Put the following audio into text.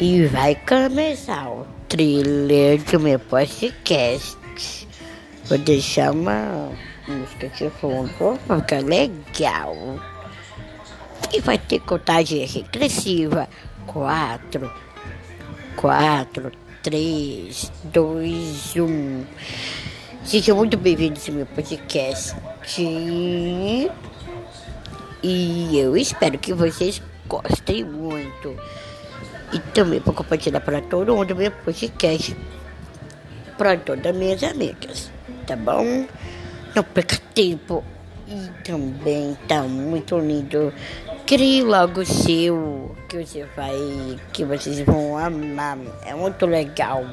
E vai começar o thriller do meu podcast. Vou deixar uma música de fundo pra ficar legal. E vai ter contagem regressiva. Quatro, quatro, três, dois, um. Sejam muito bem-vindos ao meu podcast. E eu espero que vocês gostem muito. E também vou compartilhar para todo mundo meu podcast. Para todas as minhas amigas. Tá bom? Não perca tempo. E também tá muito lindo. Crie logo o seu. Que você vai. Que vocês vão amar. É muito legal.